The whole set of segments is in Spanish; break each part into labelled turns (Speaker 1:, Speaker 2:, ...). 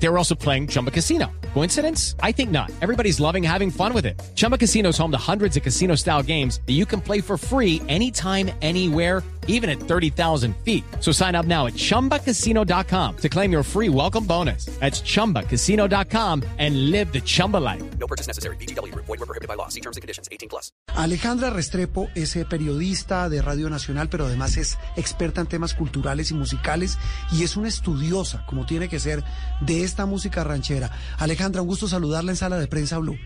Speaker 1: They were also playing Chumba Casino. Coincidence? I think not. Everybody's loving having fun with it. Chumba Casino is home to hundreds of casino style games that you can play for free anytime, anywhere, even at 30,000 feet. So sign up now at chumbacasino.com to claim your free welcome bonus. That's chumbacasino.com and live the Chumba life.
Speaker 2: No purchase necessary. BGW. Void were prohibited by law. See terms and conditions. 18 plus.
Speaker 3: Alejandra Restrepo es eh, periodista de Radio Nacional, pero además es experta en temas culturales y musicales y es una estudiosa, como tiene que ser, de esta música ranchera. Alejandra, un gusto saludarla en Sala de Prensa Blue.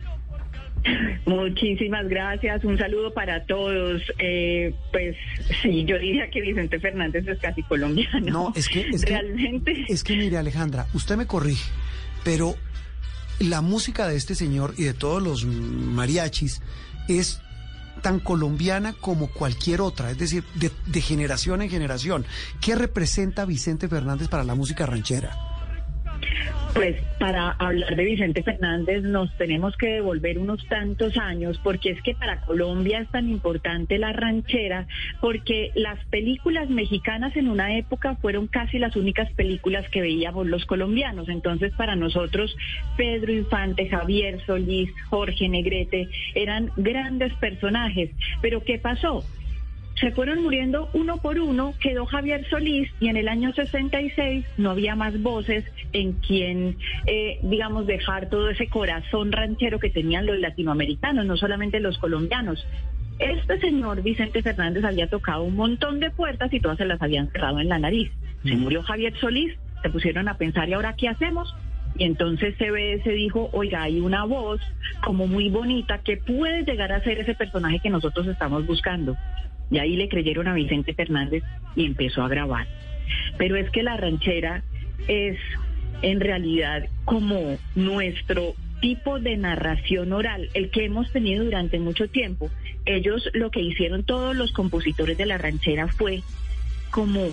Speaker 4: Muchísimas gracias, un saludo para todos. Eh, pues sí, yo diría que Vicente Fernández es casi colombiano.
Speaker 3: No, es que, es que-
Speaker 4: realmente.
Speaker 3: es que mire, Alejandra, usted me corrige, pero la música de este señor y de todos los mariachis es tan colombiana como cualquier otra, es decir, de, de generación en generación. ¿Qué representa Vicente Fernández para la música ranchera?
Speaker 4: Pues para hablar de Vicente Fernández nos tenemos que devolver unos tantos años porque es que para Colombia es tan importante la ranchera porque las películas mexicanas en una época fueron casi las únicas películas que veíamos los colombianos. Entonces para nosotros Pedro Infante, Javier Solís, Jorge Negrete eran grandes personajes. Pero ¿qué pasó? Se fueron muriendo uno por uno, quedó Javier Solís y en el año 66 no había más voces en quien, eh, digamos, dejar todo ese corazón ranchero que tenían los latinoamericanos, no solamente los colombianos. Este señor Vicente Fernández había tocado un montón de puertas y todas se las habían cerrado en la nariz. Se murió Javier Solís, se pusieron a pensar, ¿y ahora qué hacemos? Y entonces CBS dijo, oiga, hay una voz como muy bonita que puede llegar a ser ese personaje que nosotros estamos buscando. Y ahí le creyeron a Vicente Fernández y empezó a grabar. Pero es que la ranchera es en realidad como nuestro tipo de narración oral, el que hemos tenido durante mucho tiempo. Ellos lo que hicieron todos los compositores de la ranchera fue como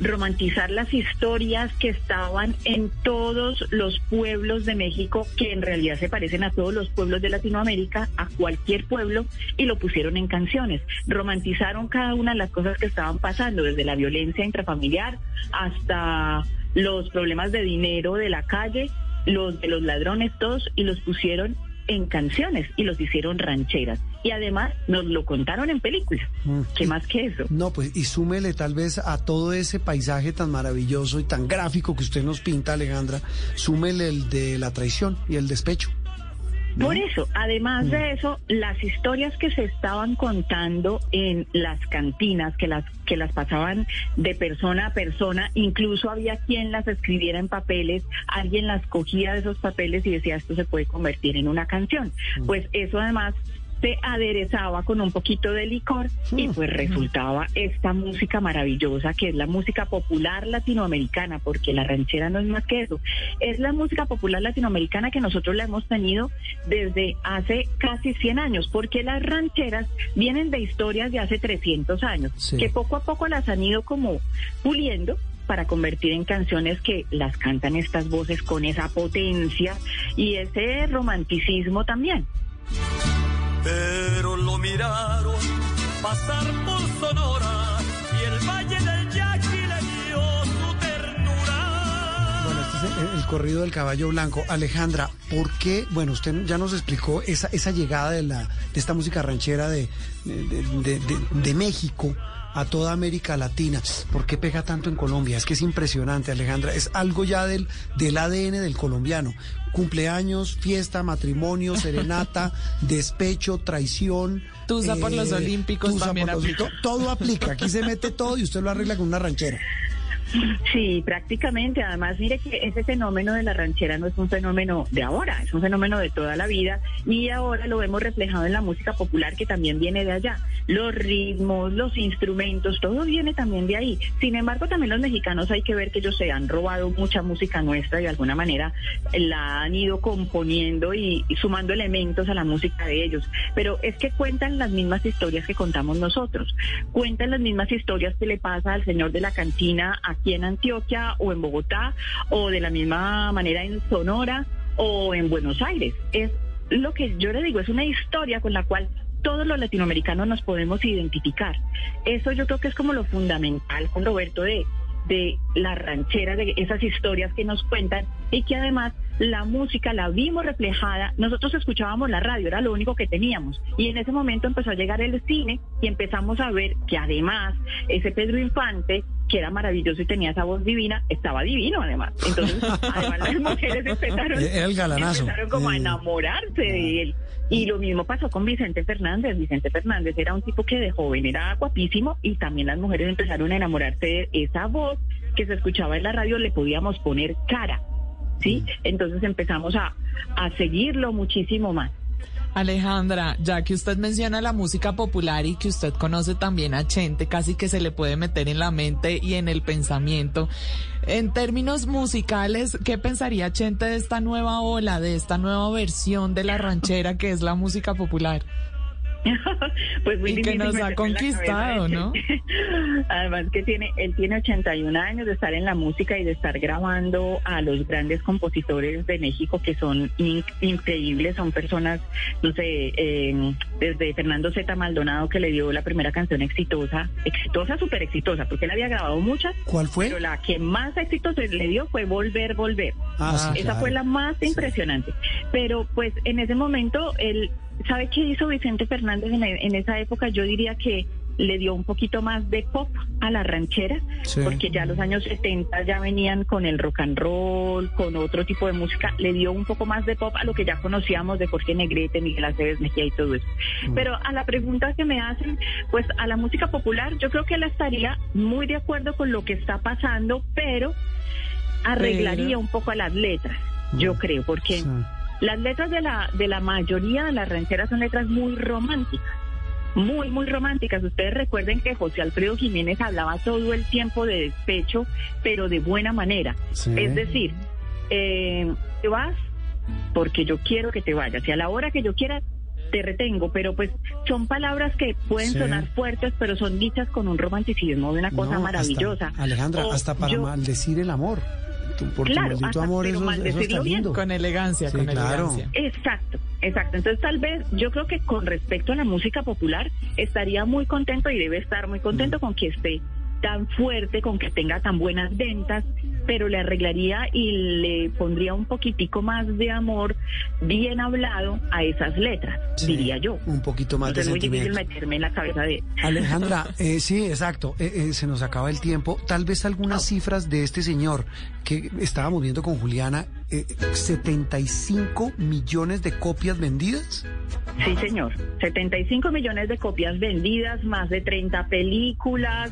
Speaker 4: romantizar las historias que estaban en todos los pueblos de México, que en realidad se parecen a todos los pueblos de Latinoamérica, a cualquier pueblo, y lo pusieron en canciones. Romantizaron cada una de las cosas que estaban pasando, desde la violencia intrafamiliar hasta los problemas de dinero de la calle, los de los ladrones, todos, y los pusieron en canciones y los hicieron rancheras. Y además nos lo contaron en películas.
Speaker 3: Mm.
Speaker 4: ¿Qué más que eso?
Speaker 3: No, pues y súmele tal vez a todo ese paisaje tan maravilloso y tan gráfico que usted nos pinta, Alejandra, súmele el de la traición y el despecho.
Speaker 4: Por eso, además de eso, las historias que se estaban contando en las cantinas, que las que las pasaban de persona a persona, incluso había quien las escribiera en papeles, alguien las cogía de esos papeles y decía esto se puede convertir en una canción. Pues eso además se aderezaba con un poquito de licor y pues resultaba esta música maravillosa que es la música popular latinoamericana, porque la ranchera no es más que eso, es la música popular latinoamericana que nosotros la hemos tenido desde hace casi 100 años, porque las rancheras vienen de historias de hace 300 años,
Speaker 3: Sí.
Speaker 4: que poco a poco las han ido como puliendo para convertir en canciones que las cantan estas voces con esa potencia y ese romanticismo también.
Speaker 5: Pero lo miraron pasar por Sonora y el Valle del Yaqui le dio su ternura.
Speaker 3: Bueno, este es el, corrido del caballo blanco. Alejandra, ¿por qué? Bueno, usted ya nos explicó esa, esa llegada de, la, de esta música ranchera de- de- de México a toda América Latina. ¿Por qué pega tanto en Colombia? Es que es impresionante, Alejandra. Es algo ya del, del ADN del colombiano. Cumpleaños, fiesta, matrimonio, serenata, despecho, traición. eh,
Speaker 6: Tusa por los olímpicos
Speaker 3: tusa
Speaker 6: también
Speaker 3: por los-
Speaker 6: aplica.
Speaker 3: todo aplica. Aquí se mete todo y usted lo arregla con una ranchera.
Speaker 4: Sí, prácticamente. Además, mire que ese fenómeno de la ranchera no es un fenómeno de ahora, es un fenómeno de toda la vida y ahora lo vemos reflejado en la música popular que también viene de allá. Los ritmos, los instrumentos, todo viene también de ahí. Sin embargo, también los mexicanos hay que ver que ellos se han robado mucha música nuestra y de alguna manera la han ido componiendo y, sumando elementos a la música de ellos. Pero es que cuentan las mismas historias que contamos nosotros. Cuentan las mismas historias que le pasa al señor de la cantina aquí en Antioquia o en Bogotá o de la misma manera en Sonora o en Buenos Aires. Es lo que yo le digo, es una historia con la cual todos los latinoamericanos nos podemos identificar. Eso yo creo que es como lo fundamental con Roberto de de la ranchera, de esas historias que nos cuentan y que además la música la vimos reflejada. Nosotros escuchábamos la radio, era lo único que teníamos. Y en ese momento empezó a llegar el cine y empezamos a ver que además ese Pedro Infante, que era maravilloso y tenía esa voz divina, estaba divino además. Entonces, además las mujeres empezaron,
Speaker 3: Era el galanazo.
Speaker 4: empezaron como a
Speaker 3: Eh,
Speaker 4: enamorarse de él. Y lo mismo pasó con Vicente Fernández. Vicente Fernández era un tipo que de joven era guapísimo y también las mujeres empezaron a enamorarse de esa voz que se escuchaba en la radio, le podíamos poner cara. ¿Sí? Entonces empezamos a, a seguirlo muchísimo más.
Speaker 6: Alejandra, ya que usted menciona la música popular y que usted conoce también a Chente, casi que se le puede meter en la mente y en el pensamiento. En términos musicales, ¿qué pensaría Chente de esta nueva ola, de esta nueva versión de la ranchera que es la música popular?
Speaker 4: pues muy
Speaker 6: Y que nos ha conquistado, ¿no?
Speaker 4: Además que tiene, él tiene 81 años de estar en la música y de estar grabando a los grandes compositores de México que son in- increíbles, son personas, no sé, eh, desde Fernando Z. Maldonado que le dio la primera canción exitosa, exitosa, súper exitosa, porque él había grabado muchas,
Speaker 3: ¿Cuál fue?
Speaker 4: pero la que más éxito se le dio fue Volver, Volver.
Speaker 3: Ah, sí,
Speaker 4: Esa
Speaker 3: claro.
Speaker 4: fue la más impresionante. Pero pues en ese momento, él, ¿sabe qué hizo Vicente Fernández en, en esa época? Yo diría que le dio un poquito más de pop a la ranchera,
Speaker 3: Sí.
Speaker 4: porque ya los años 70 ya venían con el rock and roll, con otro tipo de música, le dio un poco más de pop a lo que ya conocíamos de Jorge Negrete, Miguel Aceves Mejía y todo eso. Pero a la pregunta que me hacen, pues a la música popular, yo creo que él estaría muy de acuerdo con lo que está pasando, pero arreglaría
Speaker 6: Pero-
Speaker 4: un poco a las letras, yo creo, porque
Speaker 3: Sí.
Speaker 4: Las letras de la, de la mayoría de las rancheras son letras muy románticas. Muy, muy románticas. Ustedes recuerden que José Alfredo Jiménez hablaba todo el tiempo de despecho, pero de buena manera.
Speaker 3: Sí.
Speaker 4: Es decir, eh, te vas porque yo quiero que te vayas y a la hora que yo quiera te retengo, pero pues son palabras que pueden
Speaker 3: Sí.
Speaker 4: sonar fuertes, pero son dichas con un romanticismo de una cosa
Speaker 3: No, hasta-
Speaker 4: maravillosa.
Speaker 3: Alejandra,
Speaker 4: O
Speaker 3: hasta para
Speaker 4: yo-
Speaker 3: maldecir el amor. Tu- por tu
Speaker 4: Claro,
Speaker 3: maldito amor,
Speaker 4: pero
Speaker 3: eso, eso
Speaker 4: maldecirlo
Speaker 3: está
Speaker 4: bien.
Speaker 3: lindo.
Speaker 6: Con elegancia,
Speaker 3: Sí,
Speaker 6: con
Speaker 3: claro.
Speaker 6: elegancia.
Speaker 4: Exacto, exacto. Entonces tal vez yo creo que con respecto a la música popular estaría muy contento y debe estar muy contento con que esté tan fuerte, con que tenga tan buenas ventas, pero le arreglaría y le pondría un poquitico más de amor bien hablado a esas letras,
Speaker 3: Sí,
Speaker 4: diría yo.
Speaker 3: Un poquito más
Speaker 4: Entonces
Speaker 3: de
Speaker 4: es muy difícil
Speaker 3: sentimiento.
Speaker 4: meterme en la cabeza de...
Speaker 3: Alejandra, eh, sí, exacto. eh, eh, se nos acaba el tiempo. Tal vez algunas cifras de este señor que estábamos viendo con Juliana. Eh, 75 millones de copias vendidas.
Speaker 4: Sí, señor. 75 millones de copias vendidas, más de 30 películas.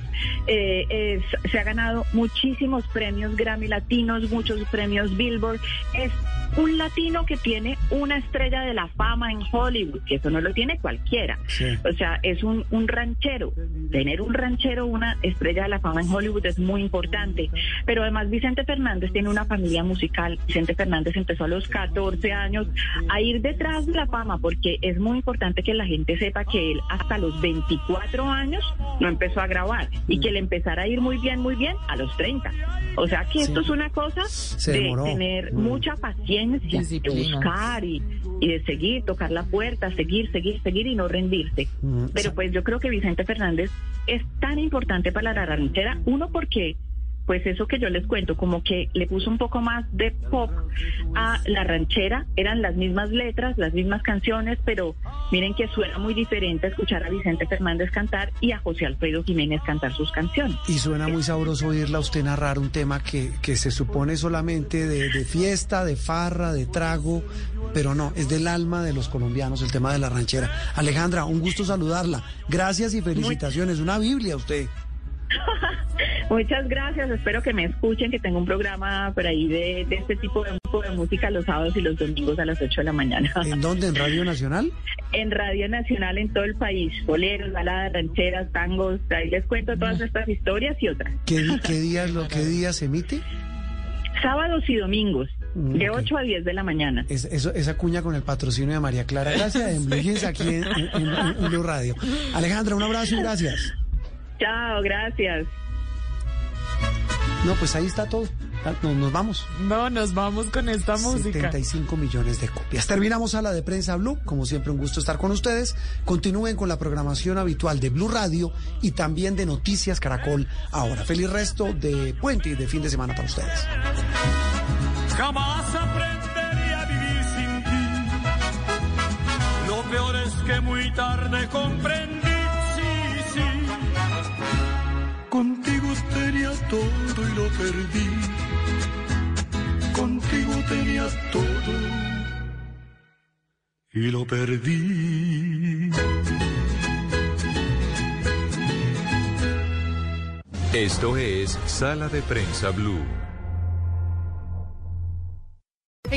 Speaker 4: eh, es- se ha ganado muchísimos premios Grammy latinos, muchos premios Billboard. Es un latino que tiene una estrella de la fama en Hollywood, que eso no lo tiene cualquiera.
Speaker 3: Sí.
Speaker 4: O sea, es un, un ranchero. Tener un ranchero, una estrella de la fama en Hollywood es muy importante. Pero además Vicente Fernández tiene una familia musical. Vicente Fernández empezó a los 14 años a ir detrás de la fama porque es muy importante que la gente sepa que él hasta los 24 años no empezó a grabar y que le empezara a ir muy bien, muy bien a los 30. O sea que esto es una cosa de tener
Speaker 3: Mm.
Speaker 4: mucha paciencia, de buscar y, y de seguir, tocar la puerta, seguir, seguir, seguir y no rendirse.
Speaker 3: Mm,
Speaker 4: Pero pues yo creo que Vicente Fernández es tan importante para la ranchera, uno porque pues eso que yo les cuento, como que le puso un poco más de pop a la ranchera, eran las mismas letras, las mismas canciones, pero miren que suena muy diferente escuchar a Vicente Fernández cantar y a José Alfredo Jiménez cantar sus canciones.
Speaker 3: Y suena muy sabroso oírla a usted narrar un tema que, que se supone solamente de, de fiesta, de farra, de trago, pero no, es del alma de los colombianos el tema de la ranchera. Alejandra, un gusto saludarla. Gracias y felicitaciones. Una Biblia usted.
Speaker 4: Muchas gracias, espero que me escuchen, que tengo un programa por ahí de, de este tipo de, música los sábados y los domingos a las 8 de la mañana.
Speaker 3: ¿En dónde? ¿En Radio Nacional?
Speaker 4: en Radio Nacional en todo el país, boleros, baladas, rancheras, tangos, ahí les cuento todas estas historias y otras.
Speaker 3: ¿Qué, qué días lo qué días se emite?
Speaker 4: Sábados y domingos,
Speaker 3: Mm,
Speaker 4: de
Speaker 3: ok.
Speaker 4: 8 a 10 de la mañana.
Speaker 3: Es- eso- esa cuña con el patrocinio de María Clara Gracia en Blue Jeans aquí en, en- en- en Blue Radio. Alejandra, un abrazo y gracias.
Speaker 4: Chao, gracias.
Speaker 3: No, pues ahí está todo. Ah, no, nos vamos.
Speaker 6: No, nos vamos con esta música.
Speaker 3: 75 millones de copias. Terminamos a la de prensa Blue. Como siempre, un gusto estar con ustedes. Continúen con la programación habitual de Blue Radio y también de Noticias Caracol. Ahora, feliz resto de puente y de fin de semana para ustedes.
Speaker 5: Jamás aprendería a vivir sin ti. Lo peor es que muy tarde comprendí, todo y lo perdí. Contigo tenía todo y lo perdí.
Speaker 7: Esto es Sala de Prensa Blue.